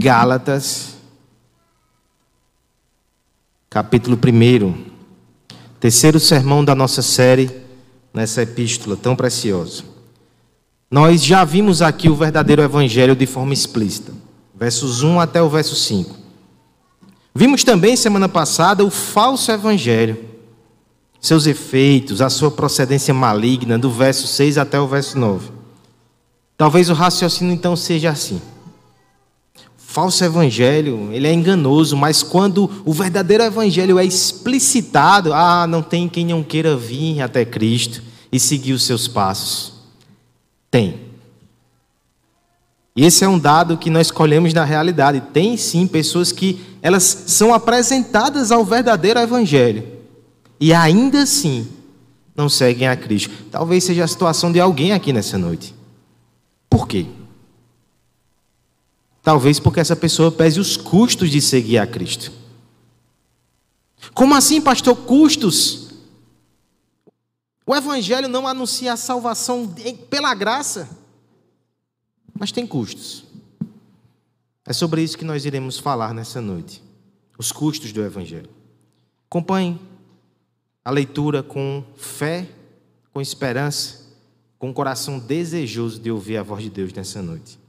Gálatas, capítulo 1, terceiro sermão da nossa série nessa epístola tão preciosa. Nós já vimos aqui o verdadeiro evangelho de forma explícita, versos 1 até o verso 5. Vimos também semana passada o falso evangelho, seus efeitos, a sua procedência maligna, do verso 6 até o verso 9. Talvez o raciocínio então seja assim falso evangelho, ele é enganoso, mas quando o verdadeiro evangelho é explicitado, ah, não tem quem não queira vir até Cristo e seguir os seus passos. Tem. E esse é um dado que nós colhemos na realidade. Tem sim pessoas que elas são apresentadas ao verdadeiro evangelho e ainda assim não seguem a Cristo. Talvez seja a situação de alguém aqui nessa noite. Por quê? Talvez porque essa pessoa pese os custos de seguir a Cristo. Como assim, pastor? Custos? O Evangelho não anuncia a salvação pela graça, mas tem custos. É sobre isso que nós iremos falar nessa noite. Os custos do Evangelho. Acompanhe a leitura com fé, com esperança, com um coração desejoso de ouvir a voz de Deus nessa noite.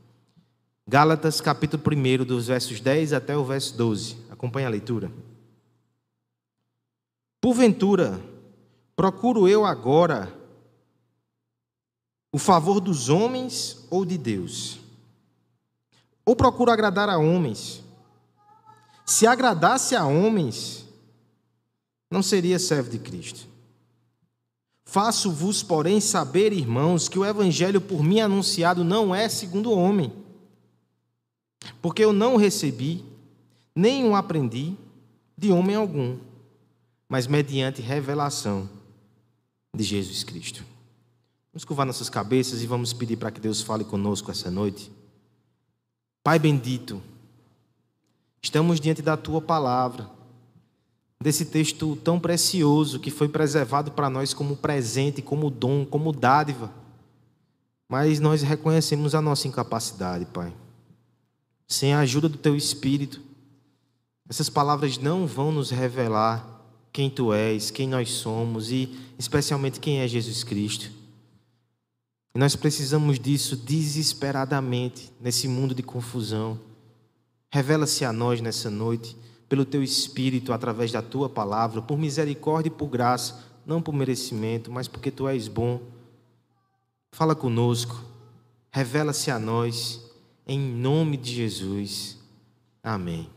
Gálatas, capítulo 1, dos versos 10 até o verso 12. Acompanhe a leitura. Porventura, procuro eu agora o favor dos homens ou de Deus? Ou procuro agradar a homens? Se agradasse a homens, não seria servo de Cristo. Faço-vos, porém, saber, irmãos, que o evangelho por mim anunciado não é segundo o homem porque eu não recebi, nem o aprendi de homem algum, mas mediante revelação de Jesus Cristo. Vamos curvar nossas cabeças e vamos pedir para que Deus fale conosco essa noite. Pai bendito, estamos diante da tua palavra, desse texto tão precioso que foi preservado para nós como presente, como dom, como dádiva. Mas nós reconhecemos a nossa incapacidade, Pai sem a ajuda do teu espírito, essas palavras não vão nos revelar quem tu és, quem nós somos e especialmente quem é Jesus Cristo. E nós precisamos disso desesperadamente nesse mundo de confusão. Revela-se a nós nessa noite, pelo teu espírito, através da tua palavra, por misericórdia e por graça, não por merecimento, mas porque tu és bom. Fala conosco, revela-se a nós em nome de Jesus. Amém.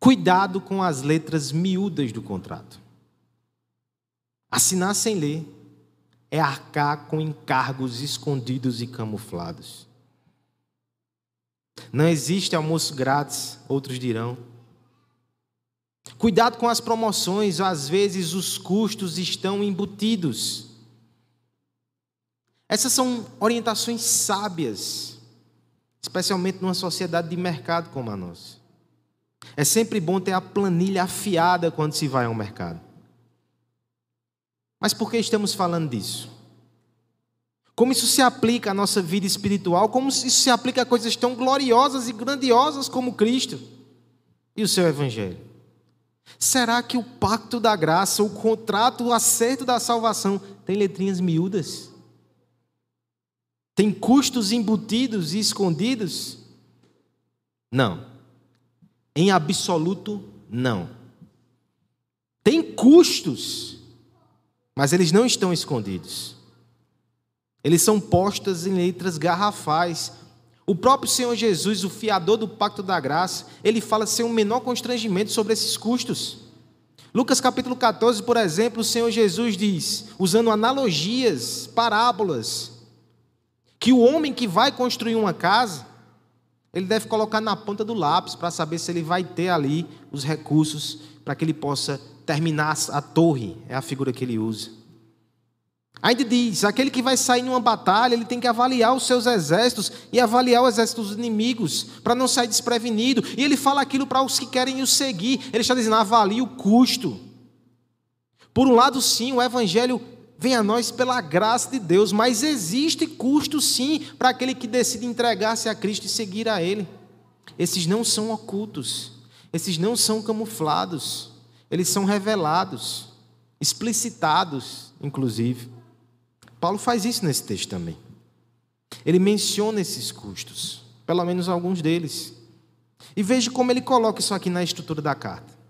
Cuidado com as letras miúdas do contrato. Assinar sem ler é arcar com encargos escondidos e camuflados. Não existe almoço grátis, outros dirão. Cuidado com as promoções, às vezes os custos estão embutidos. Essas são orientações sábias, especialmente numa sociedade de mercado como a nossa. É sempre bom ter a planilha afiada quando se vai ao mercado. Mas por que estamos falando disso? Como isso se aplica à nossa vida espiritual? Como isso se aplica a coisas tão gloriosas e grandiosas como Cristo e o seu Evangelho? Será que o pacto da graça, o contrato, o acerto da salvação tem letrinhas miúdas? Tem custos embutidos e escondidos? Não. Em absoluto, não. Tem custos, mas eles não estão escondidos. Eles são postos em letras garrafais. O próprio Senhor Jesus, o fiador do pacto da graça, ele fala sem o menor constrangimento sobre esses custos. Lucas capítulo 14, por exemplo, o Senhor Jesus diz, usando analogias, parábolas, que o homem que vai construir uma casa, ele deve colocar na ponta do lápis para saber se ele vai ter ali os recursos para que ele possa terminar a torre, é a figura que ele usa. Ainda diz: aquele que vai sair numa batalha, ele tem que avaliar os seus exércitos e avaliar o exército dos inimigos, para não sair desprevenido. E ele fala aquilo para os que querem o seguir. Ele está dizendo: avalie o custo. Por um lado, sim, o evangelho vem a nós pela graça de Deus, mas existe custo sim para aquele que decide entregar-se a Cristo e seguir a Ele. Esses não são ocultos, esses não são camuflados, eles são revelados, explicitados, inclusive. Paulo faz isso nesse texto também. Ele menciona esses custos, pelo menos alguns deles. E veja como ele coloca isso aqui na estrutura da carta.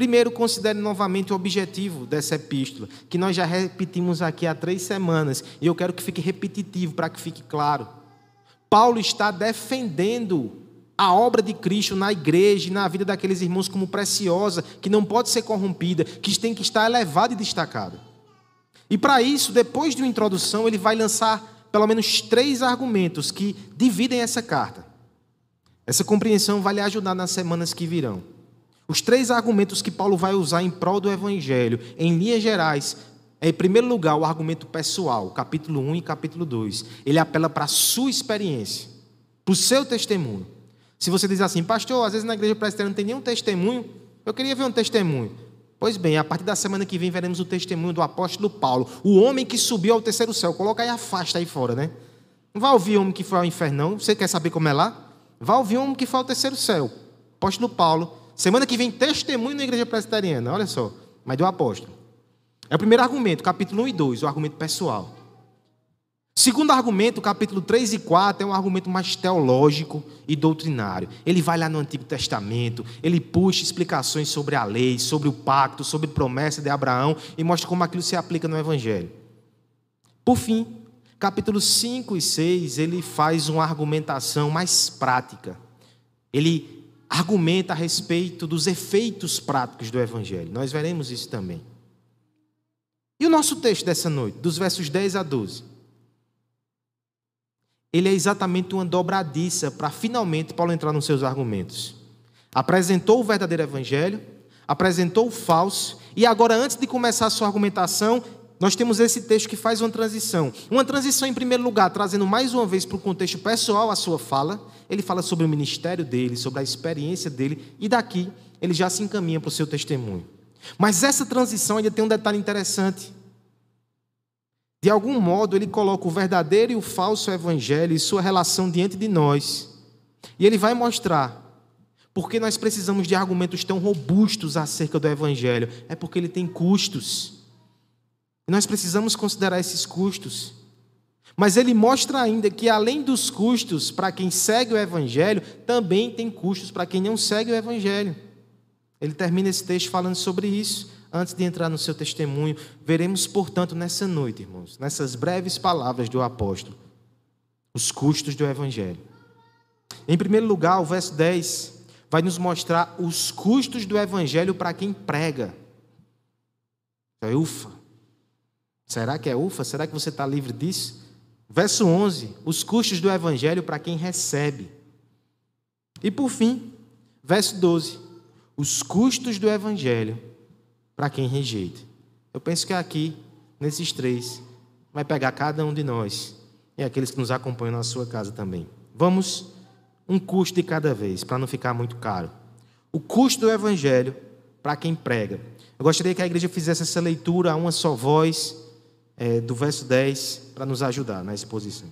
Primeiro, considere novamente o objetivo dessa epístola, que nós já repetimos aqui há três semanas, e eu quero que fique repetitivo para que fique claro. Paulo está defendendo a obra de Cristo na igreja e na vida daqueles irmãos como preciosa, que não pode ser corrompida, que tem que estar elevada e destacada. E para isso, depois de uma introdução, ele vai lançar pelo menos três argumentos que dividem essa carta. Essa compreensão vai lhe ajudar nas semanas que virão. Os três argumentos que Paulo vai usar em prol do Evangelho, em linhas gerais, é, em primeiro lugar, o argumento pessoal, capítulo 1 e capítulo 2. Ele apela para a sua experiência, para o seu testemunho. Se você diz assim, pastor, às vezes na igreja presbiteriana não tem nenhum testemunho, eu queria ver um testemunho. Pois bem, a partir da semana que vem veremos o testemunho do apóstolo Paulo, o homem que subiu ao terceiro céu. Coloca aí a fasta aí fora, né? Não vai ouvir homem que foi ao inferno, não. Você quer saber como é lá? Vai ouvir homem que foi ao terceiro céu. Apóstolo Paulo, Semana que vem, testemunho na igreja presbiteriana, olha só, mas do apóstolo. É o primeiro argumento, capítulo 1 e 2, o argumento pessoal. Segundo argumento, capítulo 3 e 4, é um argumento mais teológico e doutrinário. Ele vai lá no Antigo Testamento, ele puxa explicações sobre a lei, sobre o pacto, sobre a promessa de Abraão e mostra como aquilo se aplica no Evangelho. Por fim, capítulos 5 e 6, ele faz uma argumentação mais prática. Ele argumenta a respeito dos efeitos práticos do Evangelho. Nós veremos isso também. E o nosso texto dessa noite, dos versos 10 a 12? Ele é exatamente uma dobradiça para finalmente Paulo entrar nos seus argumentos. Apresentou o verdadeiro Evangelho, apresentou o falso, e agora, antes de começar a sua argumentação, nós temos esse texto que faz uma transição. Uma transição, em primeiro lugar, trazendo mais uma vez para o contexto pessoal a sua fala. Ele fala sobre o ministério dele, sobre a experiência dele, e daqui ele já se encaminha para o seu testemunho. Mas essa transição ainda tem um detalhe interessante. De algum modo, ele coloca o verdadeiro e o falso evangelho e sua relação diante de nós. E ele vai mostrar por que nós precisamos de argumentos tão robustos acerca do evangelho. É porque ele tem custos. Nós precisamos considerar esses custos. Mas ele mostra ainda que, além dos custos para quem segue o Evangelho, também tem custos para quem não segue o Evangelho. Ele termina esse texto falando sobre isso. Antes de entrar no seu testemunho, veremos, portanto, nessa noite, irmãos, nessas breves palavras do apóstolo, os custos do Evangelho. Em primeiro lugar, o verso 10 vai nos mostrar os custos do Evangelho para quem prega. Ufa, Será que é ufa? Será que você está livre disso? Verso 11: os custos do evangelho para quem recebe. E por fim, verso 12: os custos do evangelho para quem rejeita. Eu penso que aqui, nesses três, vai pegar cada um de nós e aqueles que nos acompanham na sua casa também. Vamos um custo de cada vez, para não ficar muito caro. O custo do evangelho para quem prega. Eu gostaria que a igreja fizesse essa leitura a uma só voz é, do verso 10 para nos ajudar na exposição.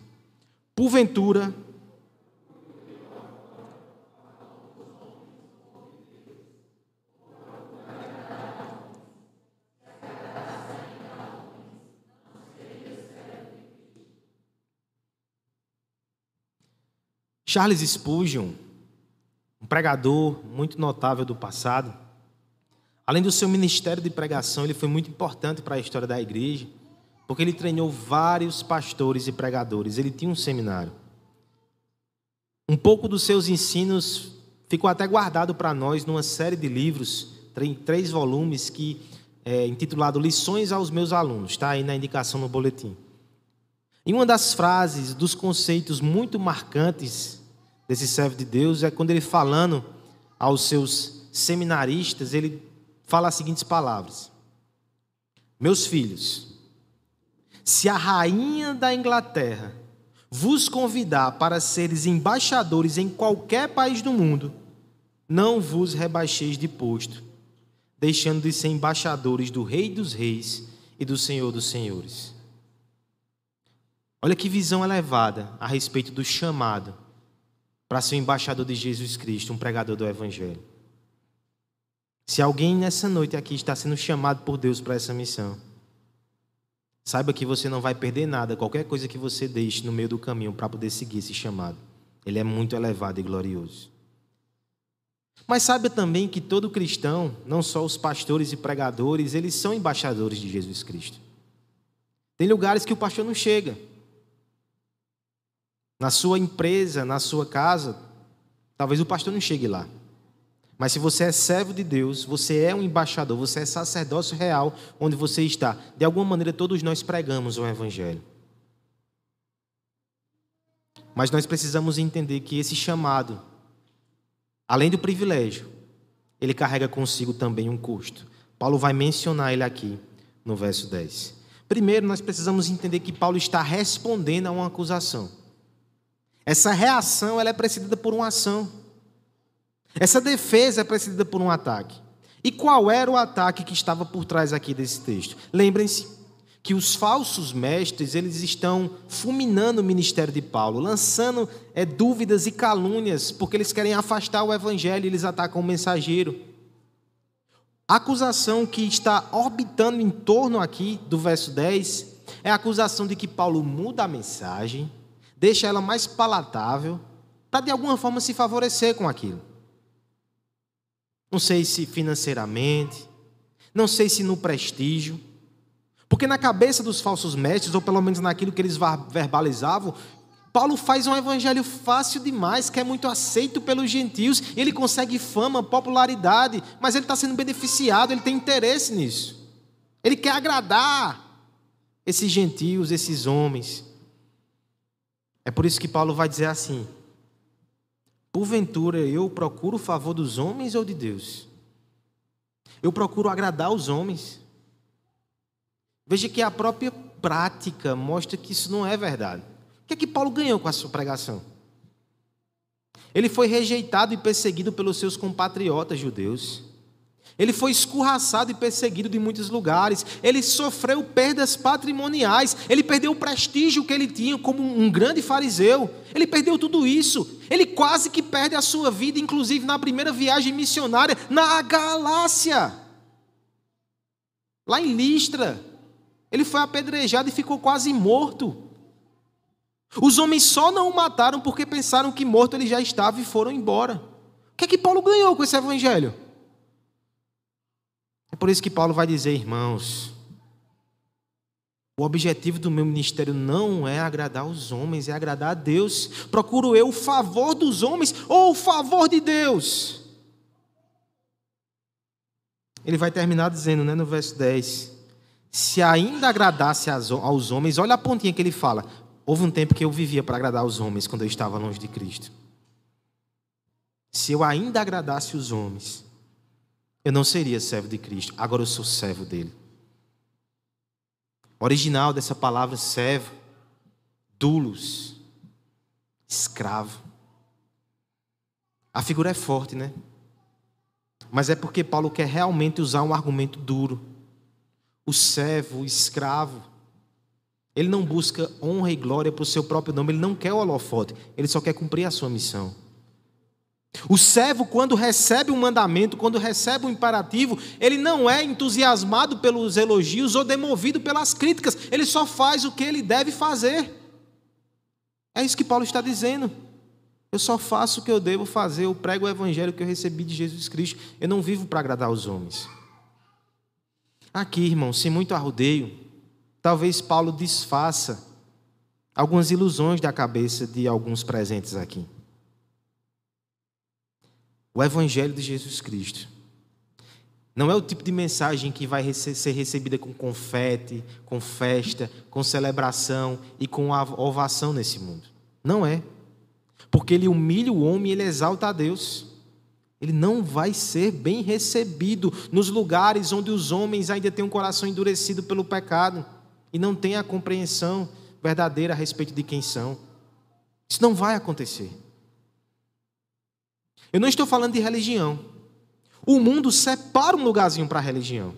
Porventura, Charles Spurgeon, um pregador muito notável do passado, além do seu ministério de pregação, ele foi muito importante para a história da igreja porque ele treinou vários pastores e pregadores. Ele tinha um seminário. Um pouco dos seus ensinos ficou até guardado para nós numa série de livros, três volumes, que é intitulado Lições aos Meus Alunos. Está aí na indicação no boletim. E uma das frases, dos conceitos muito marcantes desse servo de Deus é quando ele falando aos seus seminaristas, ele fala as seguintes palavras: Meus filhos, se a rainha da Inglaterra vos convidar para seres embaixadores em qualquer país do mundo, não vos rebaixeis de posto, deixando de ser embaixadores do Rei dos Reis e do Senhor dos Senhores. Olha que visão elevada a respeito do chamado para ser embaixador de Jesus Cristo, um pregador do Evangelho. Se alguém nessa noite aqui está sendo chamado por Deus para essa missão, saiba que você não vai perder nada, qualquer coisa que você deixe no meio do caminho para poder seguir esse chamado. Ele é muito elevado e glorioso. Mas saiba também que todo cristão, não só os pastores e pregadores, eles são embaixadores de Jesus Cristo. Tem lugares que o pastor não chega. Na sua empresa, na sua casa, talvez o pastor não chegue lá. Mas se você é servo de Deus, você é um embaixador, você é sacerdócio real onde você está. De alguma maneira, todos nós pregamos o Evangelho. Mas nós precisamos entender que esse chamado, além do privilégio, ele carrega consigo também um custo. Paulo vai mencionar ele aqui no verso 10. Primeiro, nós precisamos entender que Paulo está respondendo a uma acusação. Essa reação ela é precedida por uma ação. Essa defesa é precedida por um ataque. E qual era o ataque que estava por trás aqui desse texto? Lembrem-se que os falsos mestres eles estão fulminando o ministério de Paulo, lançando é, dúvidas e calúnias, porque eles querem afastar o evangelho e eles atacam o mensageiro. A acusação que está orbitando em torno aqui do verso 10 é a acusação de que Paulo muda a mensagem, deixa ela mais palatável, para de alguma forma se favorecer com aquilo. Não sei se financeiramente, não sei se no prestígio. Porque na cabeça dos falsos mestres, ou pelo menos naquilo que eles verbalizavam, Paulo faz um evangelho fácil demais, que é muito aceito pelos gentios, ele consegue fama, popularidade, mas ele está sendo beneficiado, ele tem interesse nisso. Ele quer agradar esses gentios, esses homens. É por isso que Paulo vai dizer assim: Porventura eu procuro o favor dos homens ou de Deus? Eu procuro agradar os homens. Veja que a própria prática mostra que isso não é verdade. O que é que Paulo ganhou com a sua pregação? Ele foi rejeitado e perseguido pelos seus compatriotas judeus. Ele foi escorraçado e perseguido de muitos lugares. Ele sofreu perdas patrimoniais. Ele perdeu o prestígio que ele tinha como um grande fariseu. Ele perdeu tudo isso. Ele quase que perde a sua vida, inclusive na primeira viagem missionária na Galácia. Lá em Listra. Ele foi apedrejado e ficou quase morto. Os homens só não o mataram porque pensaram que morto ele já estava e foram embora. O que é que Paulo ganhou com esse evangelho? É por isso que Paulo vai dizer, irmãos, o objetivo do meu ministério não é agradar os homens, é agradar a Deus. Procuro eu o favor dos homens ou o favor de Deus? Ele vai terminar dizendo, né, no verso 10: Se ainda agradasse aos homens, olha a pontinha que ele fala. Houve um tempo que eu vivia para agradar os homens quando eu estava longe de Cristo. Se eu ainda agradasse os homens, eu não seria servo de Cristo, agora eu sou servo dele. O original dessa palavra servo, dulos, escravo. A figura é forte, né? Mas é porque Paulo quer realmente usar um argumento duro. O servo, o escravo, ele não busca honra e glória para o seu próprio nome, ele não quer o holofote, ele só quer cumprir a sua missão. O servo, quando recebe um mandamento, quando recebe um imperativo, ele não é entusiasmado pelos elogios ou demovido pelas críticas, ele só faz o que ele deve fazer. É isso que Paulo está dizendo. Eu só faço o que eu devo fazer, eu prego o evangelho que eu recebi de Jesus Cristo. Eu não vivo para agradar os homens. Aqui, irmão, sem muito arrodeio, talvez Paulo desfaça algumas ilusões da cabeça de alguns presentes aqui o Evangelho de Jesus Cristo. Não é o tipo de mensagem que vai ser recebida com confete, com festa, com celebração e com ovação nesse mundo. Não é. Porque ele humilha o homem e ele exalta a Deus. Ele não vai ser bem recebido nos lugares onde os homens ainda têm um coração endurecido pelo pecado e não têm a compreensão verdadeira a respeito de quem são. Isso não vai acontecer. Eu não estou falando de religião. O mundo separa um lugarzinho para a religião.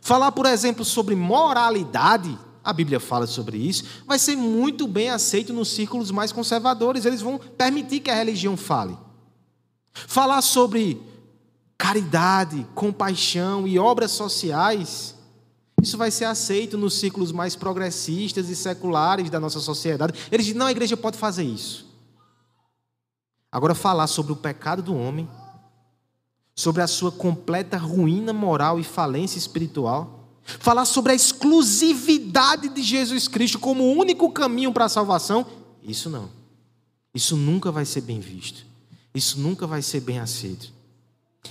Falar, por exemplo, sobre moralidade, a Bíblia fala sobre isso, vai ser muito bem aceito nos círculos mais conservadores, eles vão permitir que a religião fale. Falar sobre caridade, compaixão e obras sociais, isso vai ser aceito nos círculos mais progressistas e seculares da nossa sociedade. Eles dizem: não, a igreja pode fazer isso. Agora, falar sobre o pecado do homem, sobre a sua completa ruína moral e falência espiritual, falar sobre a exclusividade de Jesus Cristo como o único caminho para a salvação, isso não. Isso nunca vai ser bem visto. Isso nunca vai ser bem aceito.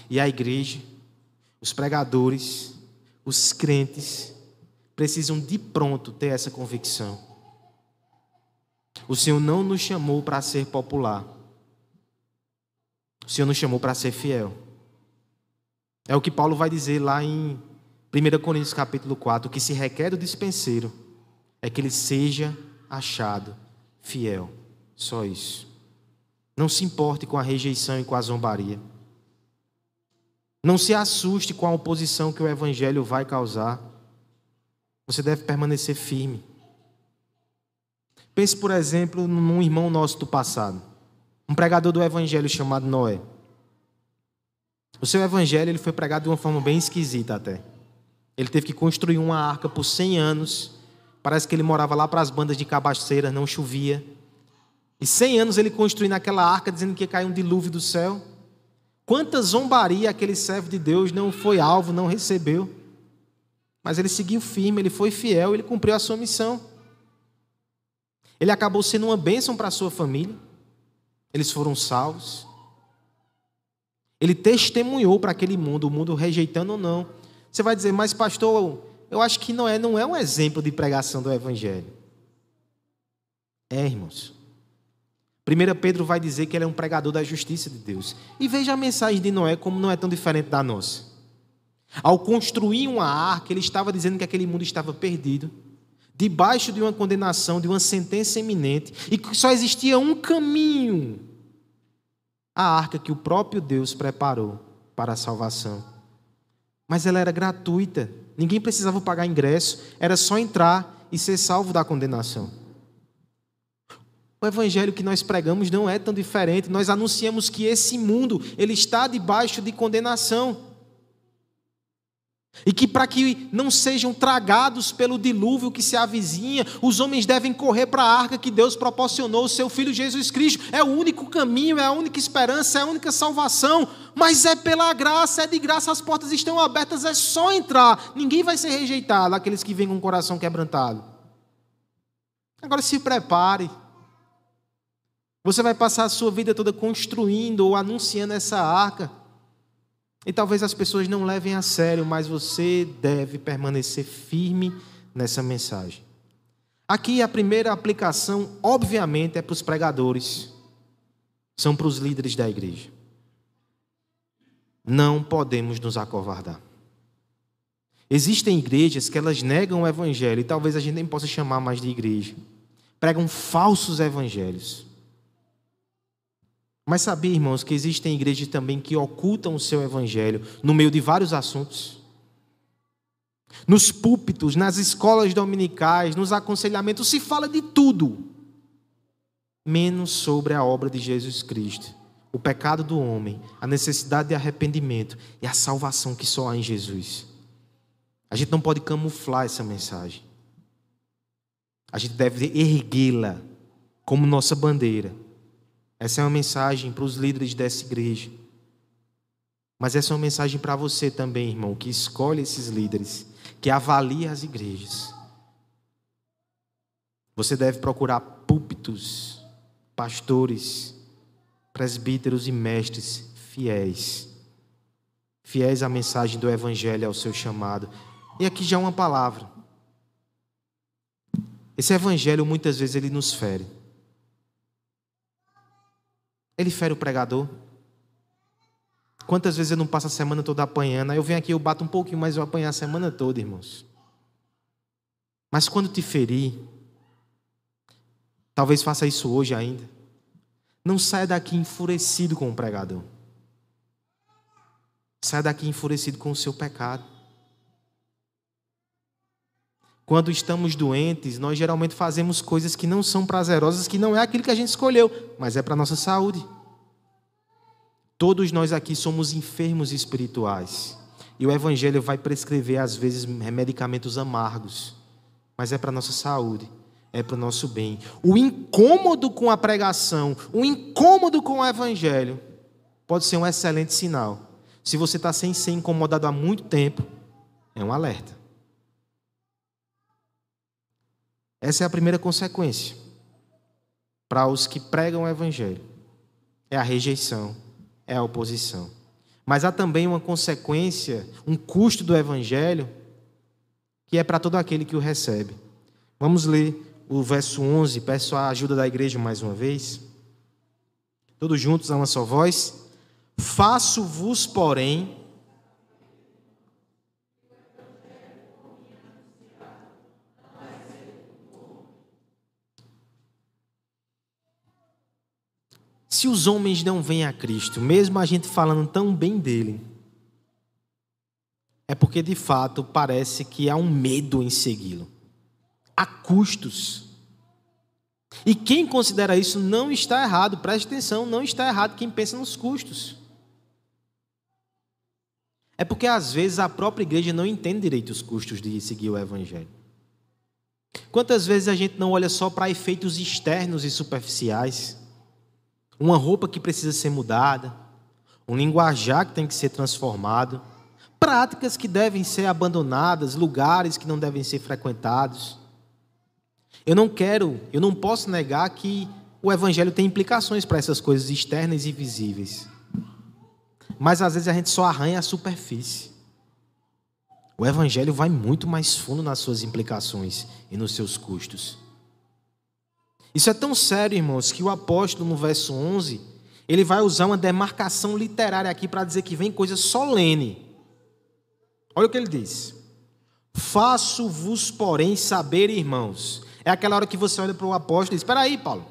E a igreja, os pregadores, os crentes, precisam de pronto ter essa convicção. O Senhor não nos chamou para ser popular. O Senhor nos chamou para ser fiel. É o que Paulo vai dizer lá em 1 Coríntios capítulo 4, o que se requer do dispenseiro é que ele seja achado fiel. Só isso. Não se importe com a rejeição e com a zombaria. Não se assuste com a oposição que o Evangelho vai causar. Você deve permanecer firme. Pense, por exemplo, num irmão nosso do passado, um pregador do Evangelho chamado Noé. O seu Evangelho ele foi pregado de uma forma bem esquisita até. Ele teve que construir uma arca por 100 anos. Parece que ele morava lá para as bandas de cabaceiras, não chovia. E 100 anos ele construindo aquela arca, dizendo que ia cair um dilúvio do céu. Quanta zombaria aquele servo de Deus não foi alvo, não recebeu. Mas ele seguiu firme, ele foi fiel, ele cumpriu a sua missão. Ele acabou sendo uma bênção para a sua família. Eles foram salvos. Ele testemunhou para aquele mundo, o mundo rejeitando ou não. Você vai dizer, mas pastor, eu acho que Noé não é um exemplo de pregação do Evangelho. É, irmãos. 1 Pedro vai dizer que ele é um pregador da justiça de Deus. E veja a mensagem de Noé como não é tão diferente da nossa. Ao construir uma arca, ele estava dizendo que aquele mundo estava perdido, debaixo de uma condenação, de uma sentença iminente, e que só existia um caminho a arca que o próprio Deus preparou para a salvação. Mas ela era gratuita, ninguém precisava pagar ingresso, era só entrar e ser salvo da condenação. O evangelho que nós pregamos não é tão diferente. Nós anunciamos que esse mundo ele está debaixo de condenação. E que para que não sejam tragados pelo dilúvio que se avizinha, os homens devem correr para a arca que Deus proporcionou, o seu filho Jesus Cristo. É o único caminho, é a única esperança, é a única salvação. Mas é pela graça, é de graça, as portas estão abertas, é só entrar. Ninguém vai ser rejeitado, aqueles que vêm com o coração quebrantado. Agora se prepare. Você vai passar a sua vida toda construindo ou anunciando essa arca. E talvez as pessoas não levem a sério, mas você deve permanecer firme nessa mensagem. Aqui a primeira aplicação, obviamente, é para os pregadores, são para os líderes da igreja. Não podemos nos acovardar. Existem igrejas que elas negam o evangelho, e talvez a gente nem possa chamar mais de igreja. Pregam falsos evangelhos. Mas sabia, irmãos, que existem igrejas também que ocultam o seu evangelho no meio de vários assuntos? Nos púlpitos, nas escolas dominicais, nos aconselhamentos, se fala de tudo, menos sobre a obra de Jesus Cristo, o pecado do homem, a necessidade de arrependimento e a salvação que só há em Jesus. A gente não pode camuflar essa mensagem. A gente deve erguê-la como nossa bandeira essa é uma mensagem para os líderes dessa igreja. Mas essa é uma mensagem para você também, irmão, que escolhe esses líderes, que avalia as igrejas. Você deve procurar púlpitos, pastores, presbíteros e mestres fiéis. Fiéis à mensagem do Evangelho, ao seu chamado. E aqui já uma palavra. Esse Evangelho muitas vezes ele nos fere. Ele fere o pregador. Quantas vezes eu não passo a semana toda apanhando? Aí eu venho aqui, eu bato um pouquinho, mas eu apanhar a semana toda, irmãos. Mas quando te ferir, talvez faça isso hoje ainda. Não saia daqui enfurecido com o pregador. Saia daqui enfurecido com o seu pecado. Quando estamos doentes, nós geralmente fazemos coisas que não são prazerosas, que não é aquilo que a gente escolheu, mas é para a nossa saúde. Todos nós aqui somos enfermos espirituais. E o Evangelho vai prescrever, às vezes, medicamentos amargos, mas é para a nossa saúde, é para o nosso bem. O incômodo com a pregação, o incômodo com o Evangelho, pode ser um excelente sinal. Se você está sem ser incomodado há muito tempo, é um alerta. Essa é a primeira consequência para os que pregam o Evangelho: é a rejeição, é a oposição. Mas há também uma consequência, um custo do Evangelho, que é para todo aquele que o recebe. Vamos ler o verso 11, peço a ajuda da igreja mais uma vez. Todos juntos, a uma só voz. Faço-vos, porém, Se os homens não vêm a Cristo, mesmo a gente falando tão bem dele, é porque de fato parece que há um medo em segui-lo. Há custos. E quem considera isso não está errado, preste atenção, não está errado quem pensa nos custos. É porque às vezes a própria igreja não entende direito os custos de seguir o Evangelho. Quantas vezes a gente não olha só para efeitos externos e superficiais? Uma roupa que precisa ser mudada, um linguajar que tem que ser transformado, práticas que devem ser abandonadas, lugares que não devem ser frequentados. Eu não quero, eu não posso negar que o evangelho tem implicações para essas coisas externas e visíveis. Mas às vezes a gente só arranha a superfície. O evangelho vai muito mais fundo nas suas implicações e nos seus custos. Isso é tão sério, irmãos, que o apóstolo, no verso 11, ele vai usar uma demarcação literária aqui para dizer que vem coisa solene. Olha o que ele diz: Faço-vos, porém, saber, irmãos. É aquela hora que você olha para o apóstolo e diz: Espera aí, Paulo.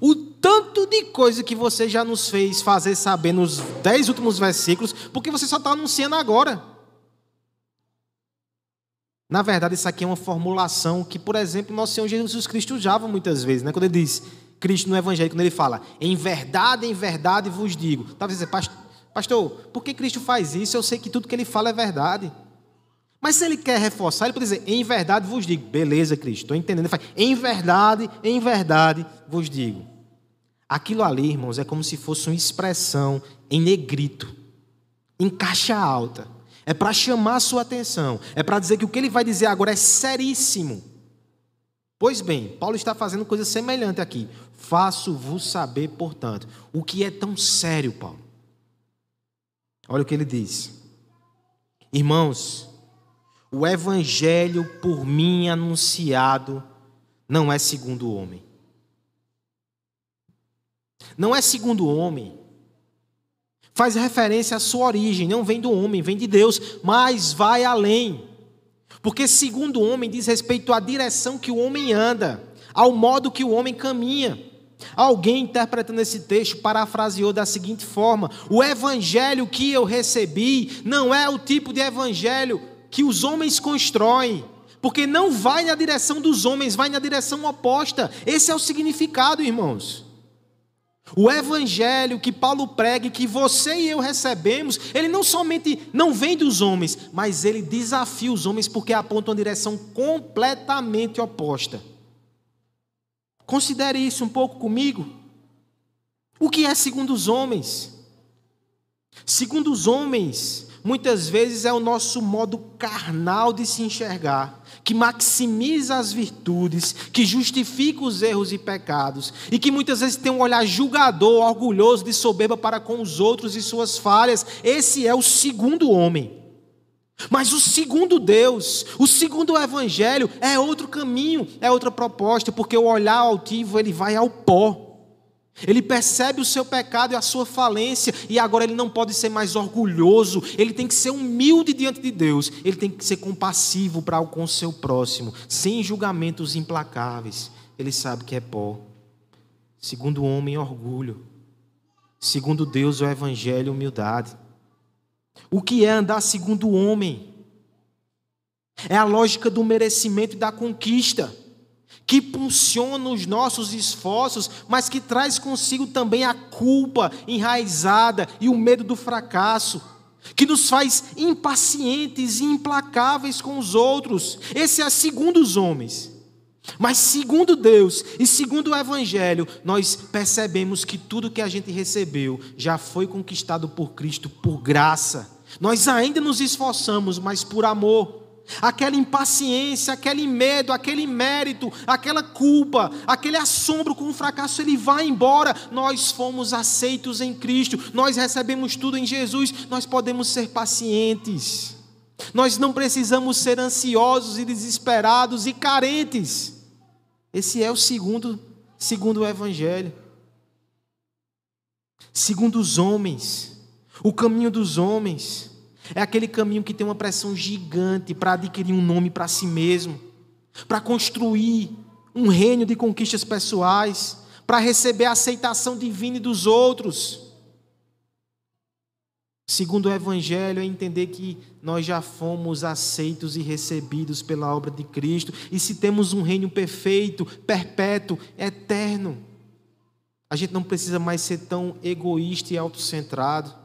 O tanto de coisa que você já nos fez fazer saber nos dez últimos versículos, porque você só está anunciando agora. Na verdade, isso aqui é uma formulação que, por exemplo, nosso Senhor Jesus Cristo usava muitas vezes, né? quando ele diz, Cristo no Evangelho, quando ele fala, em verdade, em verdade vos digo. Talvez você pastor, por que Cristo faz isso? Eu sei que tudo que ele fala é verdade. Mas se ele quer reforçar, ele pode dizer, em verdade vos digo. Beleza, Cristo, estou entendendo. Ele fala, em verdade, em verdade vos digo. Aquilo ali, irmãos, é como se fosse uma expressão em negrito, em caixa alta é para chamar sua atenção, é para dizer que o que ele vai dizer agora é seríssimo. Pois bem, Paulo está fazendo coisa semelhante aqui. Faço-vos saber, portanto, o que é tão sério, Paulo. Olha o que ele diz. Irmãos, o evangelho por mim anunciado não é segundo o homem. Não é segundo o homem faz referência à sua origem, não vem do homem, vem de Deus, mas vai além. Porque, segundo o homem, diz respeito à direção que o homem anda, ao modo que o homem caminha. Alguém interpretando esse texto parafraseou da seguinte forma: O evangelho que eu recebi não é o tipo de evangelho que os homens constroem, porque não vai na direção dos homens, vai na direção oposta. Esse é o significado, irmãos. O evangelho que Paulo prega e que você e eu recebemos, ele não somente não vem dos homens, mas ele desafia os homens porque aponta uma direção completamente oposta. Considere isso um pouco comigo. O que é segundo os homens? Segundo os homens, muitas vezes é o nosso modo carnal de se enxergar, que maximiza as virtudes, que justifica os erros e pecados, e que muitas vezes tem um olhar julgador, orgulhoso, de soberba para com os outros e suas falhas. Esse é o segundo homem. Mas o segundo Deus, o segundo Evangelho é outro caminho, é outra proposta, porque o olhar altivo ele vai ao pó. Ele percebe o seu pecado e a sua falência, e agora ele não pode ser mais orgulhoso, ele tem que ser humilde diante de Deus, ele tem que ser compassivo para com o seu próximo, sem julgamentos implacáveis. Ele sabe que é pó. Segundo o homem, orgulho. Segundo Deus, o evangelho, humildade. O que é andar segundo o homem? É a lógica do merecimento e da conquista, que impulsiona os nossos esforços, mas que traz consigo também a culpa enraizada e o medo do fracasso, que nos faz impacientes e implacáveis com os outros. Esse é segundo os homens. Mas segundo Deus e segundo o Evangelho, nós percebemos que tudo que a gente recebeu já foi conquistado por Cristo por graça. Nós ainda nos esforçamos, mas por amor. Aquela impaciência, aquele medo, aquele mérito, aquela culpa, aquele assombro com o fracasso, ele vai embora. Nós fomos aceitos em Cristo, nós recebemos tudo em Jesus, nós podemos ser pacientes. Nós não precisamos ser ansiosos e desesperados e carentes. Esse é o segundo, segundo o evangelho. Segundo os homens, o caminho dos homens é aquele caminho que tem uma pressão gigante para adquirir um nome para si mesmo, para construir um reino de conquistas pessoais, para receber a aceitação divina dos outros. Segundo o Evangelho, é entender que nós já fomos aceitos e recebidos pela obra de Cristo, e se temos um reino perfeito, perpétuo, eterno, a gente não precisa mais ser tão egoísta e autocentrado.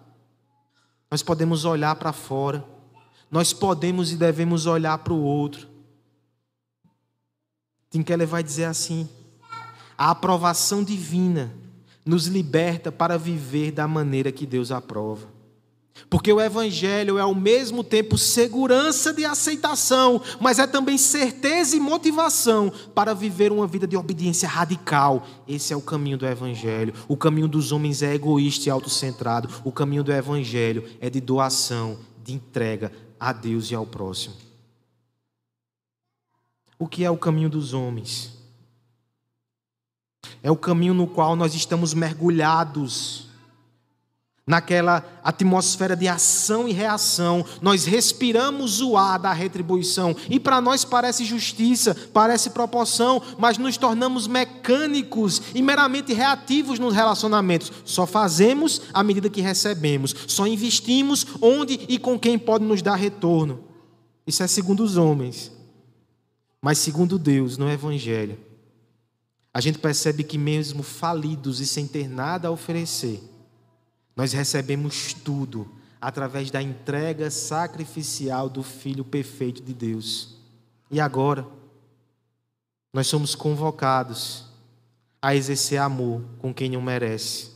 Nós podemos olhar para fora, nós podemos e devemos olhar para o outro. Tim Keller vai dizer assim: a aprovação divina nos liberta para viver da maneira que Deus aprova. Porque o Evangelho é ao mesmo tempo segurança de aceitação, mas é também certeza e motivação para viver uma vida de obediência radical. Esse é o caminho do Evangelho. O caminho dos homens é egoísta e autocentrado. O caminho do Evangelho é de doação, de entrega a Deus e ao próximo. O que é o caminho dos homens? É o caminho no qual nós estamos mergulhados naquela atmosfera de ação e reação, nós respiramos o ar da retribuição e para nós parece justiça, parece proporção, mas nos tornamos mecânicos e meramente reativos nos relacionamentos. Só fazemos à medida que recebemos, só investimos onde e com quem pode nos dar retorno. Isso é segundo os homens. Mas segundo Deus, no evangelho, a gente percebe que mesmo falidos e sem ter nada a oferecer, nós recebemos tudo através da entrega sacrificial do Filho perfeito de Deus. E agora, nós somos convocados a exercer amor com quem não merece,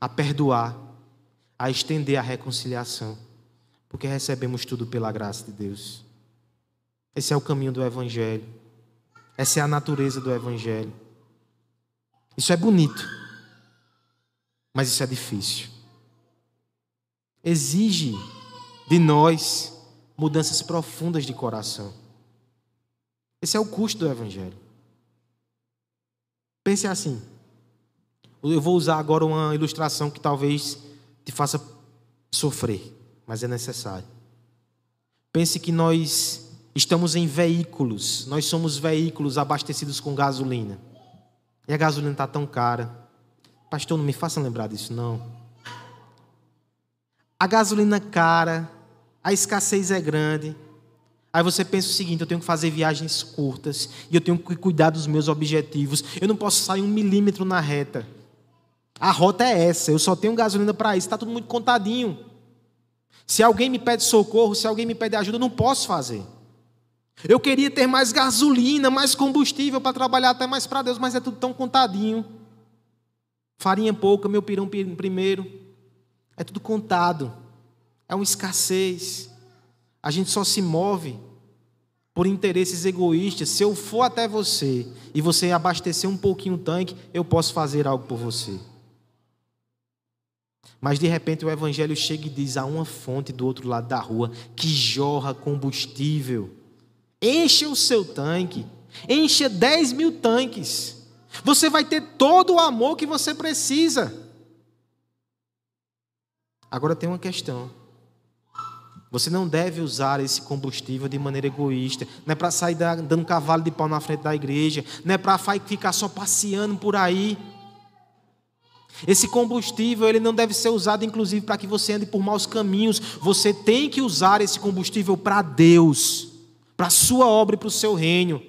a perdoar, a estender a reconciliação, porque recebemos tudo pela graça de Deus. Esse é o caminho do Evangelho, essa é a natureza do Evangelho. Isso é bonito. Mas isso é difícil. Exige de nós mudanças profundas de coração. Esse é o custo do Evangelho. Pense assim. Eu vou usar agora uma ilustração que talvez te faça sofrer, mas é necessário. Pense que nós estamos em veículos, nós somos veículos abastecidos com gasolina. E a gasolina está tão cara. Pastor, não me faça lembrar disso, não. A gasolina cara, a escassez é grande. Aí você pensa o seguinte: eu tenho que fazer viagens curtas e eu tenho que cuidar dos meus objetivos. Eu não posso sair um milímetro na reta. A rota é essa, eu só tenho gasolina para isso, está tudo muito contadinho. Se alguém me pede socorro, se alguém me pede ajuda, eu não posso fazer. Eu queria ter mais gasolina, mais combustível para trabalhar até mais para Deus, mas é tudo tão contadinho farinha pouca, meu pirão primeiro. É tudo contado. É uma escassez. A gente só se move por interesses egoístas. Se eu for até você e você abastecer um pouquinho o tanque, eu posso fazer algo por você. Mas de repente o evangelho chega e diz: há uma fonte do outro lado da rua que jorra combustível. Encha o seu tanque. Encha 10 mil tanques. Você vai ter todo o amor que você precisa. Agora tem uma questão. Você não deve usar esse combustível de maneira egoísta. Não é para sair dando cavalo de pau na frente da igreja. Não é para ficar só passeando por aí. Esse combustível ele não deve ser usado, inclusive, para que você ande por maus caminhos. Você tem que usar esse combustível para Deus. para a sua obra e para o seu reino.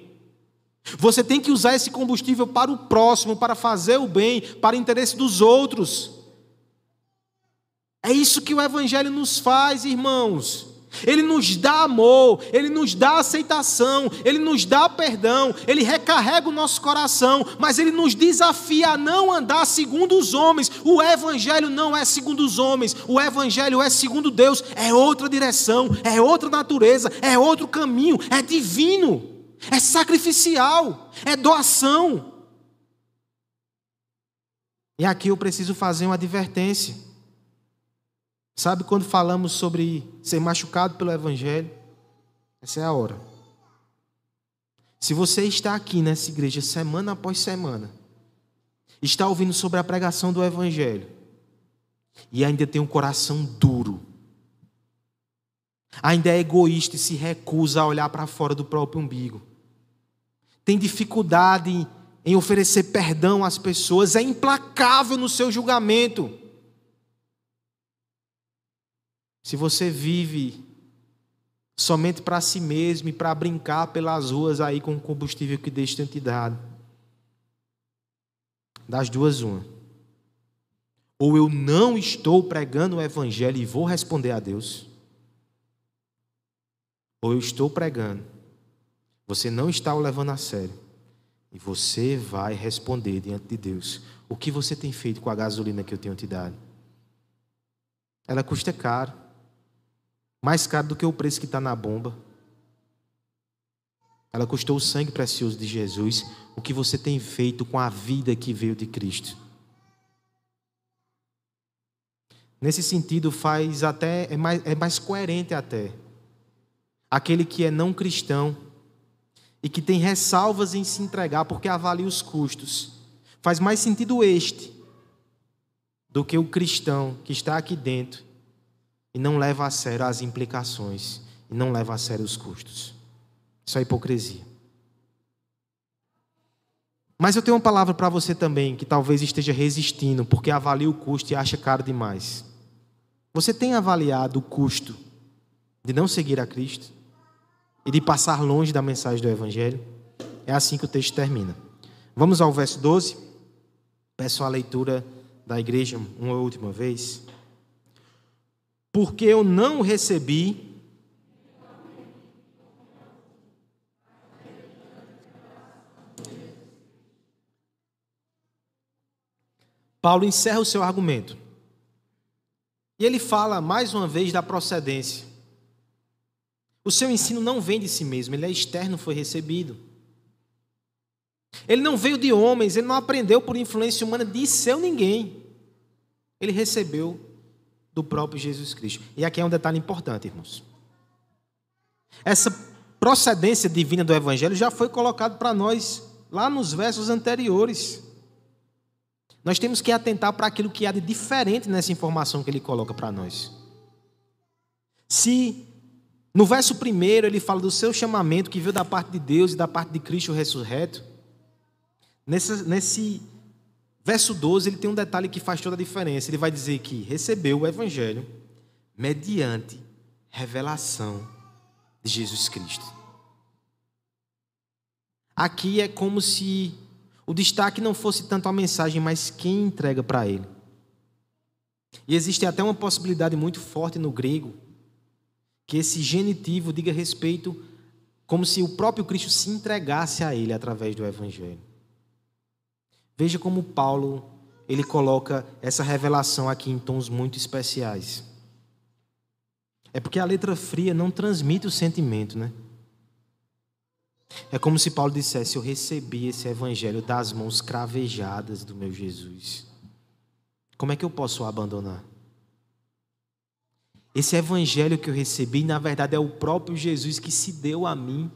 Você tem que usar esse combustível para o próximo, para fazer o bem, para o interesse dos outros. É isso que o Evangelho nos faz, irmãos. Ele nos dá amor, ele nos dá aceitação, ele nos dá perdão, ele recarrega o nosso coração, mas ele nos desafia a não andar segundo os homens. O Evangelho não é segundo os homens, o Evangelho é segundo Deus, é outra direção, é outra natureza, é outro caminho, é divino é sacrificial, é doação. E aqui eu preciso fazer uma advertência. Sabe quando falamos sobre ser machucado pelo Evangelho? Essa é a hora. Se você está aqui nessa igreja semana após semana, está ouvindo sobre a pregação do Evangelho, e ainda tem um coração duro, ainda é egoísta e se recusa a olhar para fora do próprio umbigo, tem dificuldade em oferecer perdão às pessoas, é implacável no seu julgamento. Se você vive somente para si mesmo e para brincar pelas ruas aí com o combustível que Deus tem te dado, das duas, uma. Ou eu não estou pregando o Evangelho e vou responder a Deus, ou eu estou pregando você não está o levando a sério. E você vai responder diante de Deus: O que você tem feito com a gasolina que eu tenho te dado? Ela custa caro. Mais caro do que o preço que está na bomba. Ela custou o sangue precioso de Jesus. O que você tem feito com a vida que veio de Cristo? Nesse sentido, faz até, é mais, é mais coerente até. Aquele que é não cristão e que tem ressalvas em se entregar porque avalia os custos. Faz mais sentido este do que o cristão que está aqui dentro e não leva a sério as implicações e não leva a sério os custos. Isso é hipocrisia. Mas eu tenho uma palavra para você também que talvez esteja resistindo porque avalia o custo e acha caro demais. Você tem avaliado o custo de não seguir a Cristo? E de passar longe da mensagem do Evangelho. É assim que o texto termina. Vamos ao verso 12. Peço a leitura da igreja uma última vez. Porque eu não recebi. Paulo encerra o seu argumento. E ele fala mais uma vez da procedência. O seu ensino não vem de si mesmo, ele é externo, foi recebido. Ele não veio de homens, ele não aprendeu por influência humana de seu ninguém. Ele recebeu do próprio Jesus Cristo. E aqui é um detalhe importante, irmãos. Essa procedência divina do Evangelho já foi colocado para nós lá nos versos anteriores. Nós temos que atentar para aquilo que há de diferente nessa informação que ele coloca para nós. Se no verso primeiro, ele fala do seu chamamento que veio da parte de Deus e da parte de Cristo ressurreto. Nesse, nesse verso 12, ele tem um detalhe que faz toda a diferença. Ele vai dizer que recebeu o Evangelho mediante revelação de Jesus Cristo. Aqui é como se o destaque não fosse tanto a mensagem, mas quem entrega para ele. E existe até uma possibilidade muito forte no grego que esse genitivo diga respeito como se o próprio Cristo se entregasse a ele através do evangelho. Veja como Paulo ele coloca essa revelação aqui em tons muito especiais. É porque a letra fria não transmite o sentimento, né? É como se Paulo dissesse: Eu recebi esse evangelho das mãos cravejadas do meu Jesus. Como é que eu posso o abandonar? Esse evangelho que eu recebi, na verdade, é o próprio Jesus que se deu a mim.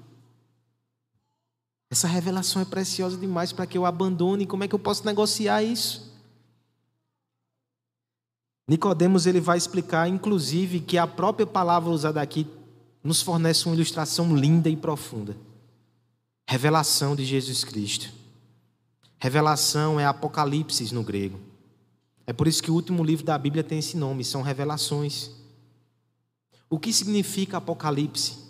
Essa revelação é preciosa demais para que eu abandone. Como é que eu posso negociar isso? Nicodemos ele vai explicar, inclusive, que a própria palavra usada aqui nos fornece uma ilustração linda e profunda. Revelação de Jesus Cristo. Revelação é Apocalipse no grego. É por isso que o último livro da Bíblia tem esse nome, são revelações. O que significa Apocalipse?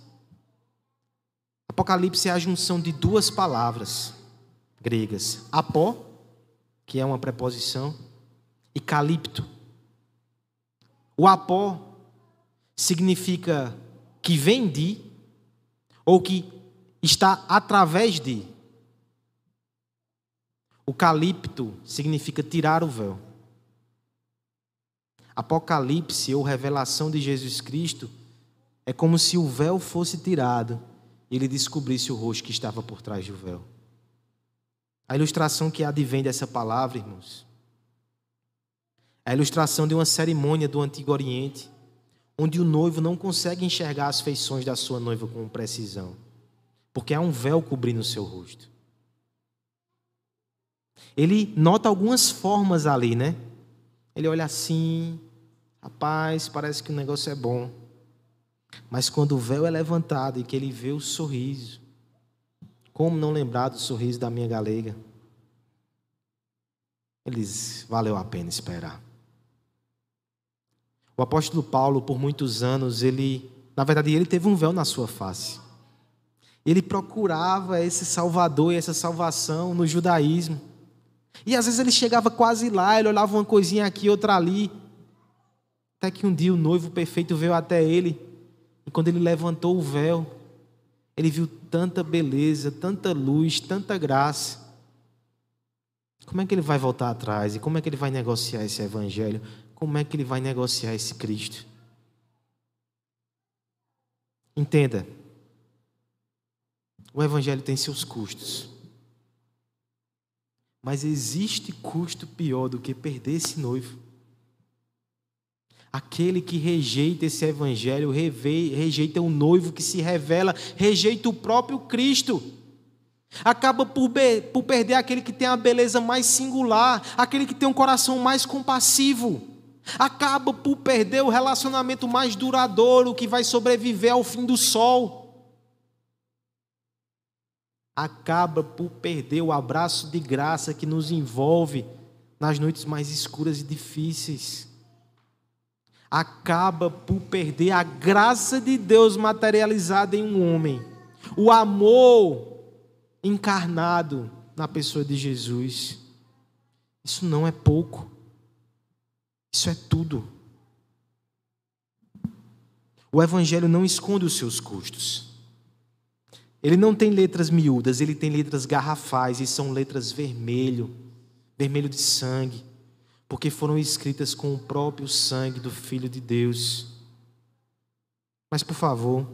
Apocalipse é a junção de duas palavras gregas: apó, que é uma preposição, e calipto. O apó significa que vem de, ou que está através de. O calipto significa tirar o véu. Apocalipse ou revelação de Jesus Cristo é como se o véu fosse tirado e ele descobrisse o rosto que estava por trás do véu. A ilustração que advém dessa palavra, irmãos, é a ilustração de uma cerimônia do Antigo Oriente, onde o noivo não consegue enxergar as feições da sua noiva com precisão, porque há um véu cobrindo o seu rosto. Ele nota algumas formas ali, né? Ele olha assim, rapaz, parece que o negócio é bom. Mas quando o véu é levantado e que ele vê o sorriso, como não lembrar do sorriso da minha galega? Eles valeu a pena esperar. O apóstolo Paulo, por muitos anos, ele, na verdade, ele teve um véu na sua face. Ele procurava esse salvador e essa salvação no judaísmo. E às vezes ele chegava quase lá, ele olhava uma coisinha aqui, outra ali. Até que um dia o noivo perfeito veio até ele e quando ele levantou o véu, ele viu tanta beleza, tanta luz, tanta graça. Como é que ele vai voltar atrás? E como é que ele vai negociar esse evangelho? Como é que ele vai negociar esse Cristo? Entenda. O evangelho tem seus custos. Mas existe custo pior do que perder esse noivo. Aquele que rejeita esse evangelho, rejeita o noivo que se revela, rejeita o próprio Cristo. Acaba por, por perder aquele que tem a beleza mais singular, aquele que tem um coração mais compassivo. Acaba por perder o relacionamento mais duradouro que vai sobreviver ao fim do sol. Acaba por perder o abraço de graça que nos envolve nas noites mais escuras e difíceis acaba por perder a graça de Deus materializada em um homem, o amor encarnado na pessoa de Jesus. Isso não é pouco, isso é tudo. O Evangelho não esconde os seus custos. Ele não tem letras miúdas, ele tem letras garrafais e são letras vermelho, vermelho de sangue porque foram escritas com o próprio sangue do Filho de Deus. Mas, por favor,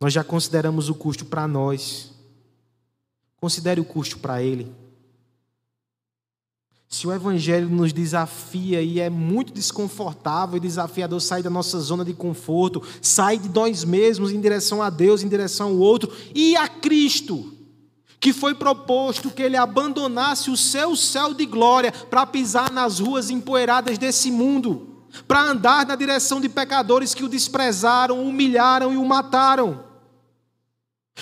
nós já consideramos o custo para nós. Considere o custo para Ele. Se o Evangelho nos desafia e é muito desconfortável e desafiador sair da nossa zona de conforto, sair de nós mesmos em direção a Deus, em direção ao outro e a Cristo que foi proposto que ele abandonasse o seu céu de glória para pisar nas ruas empoeiradas desse mundo, para andar na direção de pecadores que o desprezaram, o humilharam e o mataram.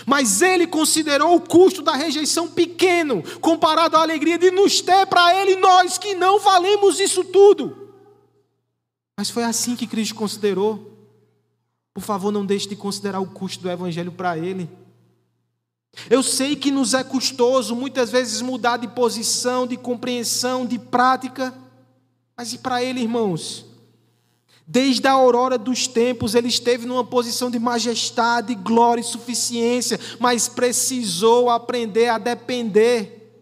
Mas ele considerou o custo da rejeição pequeno, comparado à alegria de nos ter para ele, nós que não valemos isso tudo. Mas foi assim que Cristo considerou. Por favor, não deixe de considerar o custo do Evangelho para ele. Eu sei que nos é custoso muitas vezes mudar de posição, de compreensão, de prática, mas e para ele, irmãos? Desde a aurora dos tempos, ele esteve numa posição de majestade, glória e suficiência, mas precisou aprender a depender.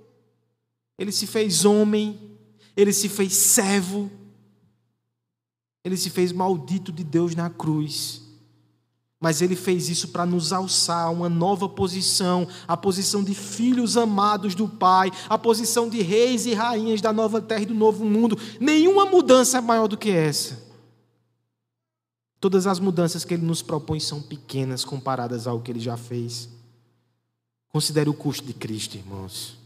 Ele se fez homem, ele se fez servo, ele se fez maldito de Deus na cruz mas ele fez isso para nos alçar a uma nova posição, a posição de filhos amados do Pai, a posição de reis e rainhas da nova terra e do novo mundo. Nenhuma mudança é maior do que essa. Todas as mudanças que ele nos propõe são pequenas comparadas ao que ele já fez. Considere o custo de Cristo, irmãos.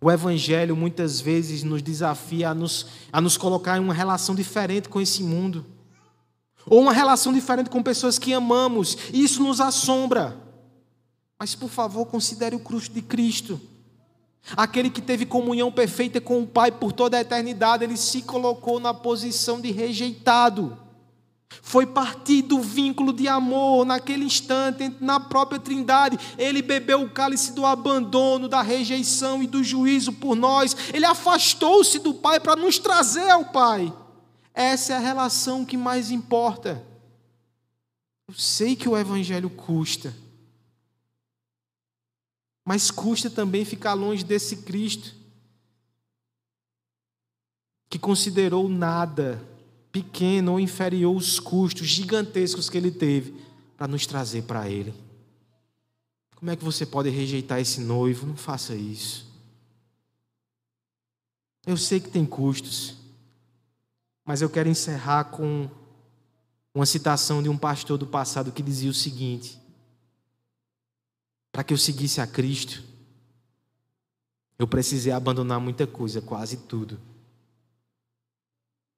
O Evangelho muitas vezes nos desafia a nos, a nos colocar em uma relação diferente com esse mundo ou uma relação diferente com pessoas que amamos, e isso nos assombra. Mas, por favor, considere o cruz de Cristo. Aquele que teve comunhão perfeita com o Pai por toda a eternidade, ele se colocou na posição de rejeitado. Foi partir do vínculo de amor naquele instante, na própria Trindade. Ele bebeu o cálice do abandono, da rejeição e do juízo por nós. Ele afastou-se do Pai para nos trazer ao Pai. Essa é a relação que mais importa. Eu sei que o Evangelho custa, mas custa também ficar longe desse Cristo que considerou nada pequeno ou inferior os custos gigantescos que ele teve para nos trazer para ele. Como é que você pode rejeitar esse noivo? Não faça isso. Eu sei que tem custos, mas eu quero encerrar com uma citação de um pastor do passado que dizia o seguinte: Para que eu seguisse a Cristo, eu precisei abandonar muita coisa, quase tudo.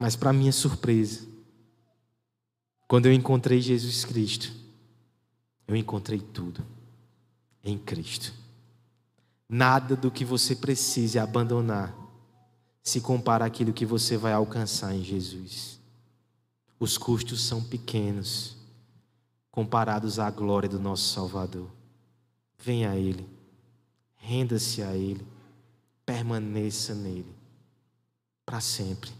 Mas, para minha surpresa, quando eu encontrei Jesus Cristo, eu encontrei tudo em Cristo. Nada do que você precise abandonar se compara àquilo que você vai alcançar em Jesus. Os custos são pequenos comparados à glória do nosso Salvador. Venha a Ele, renda-se a Ele, permaneça nele para sempre.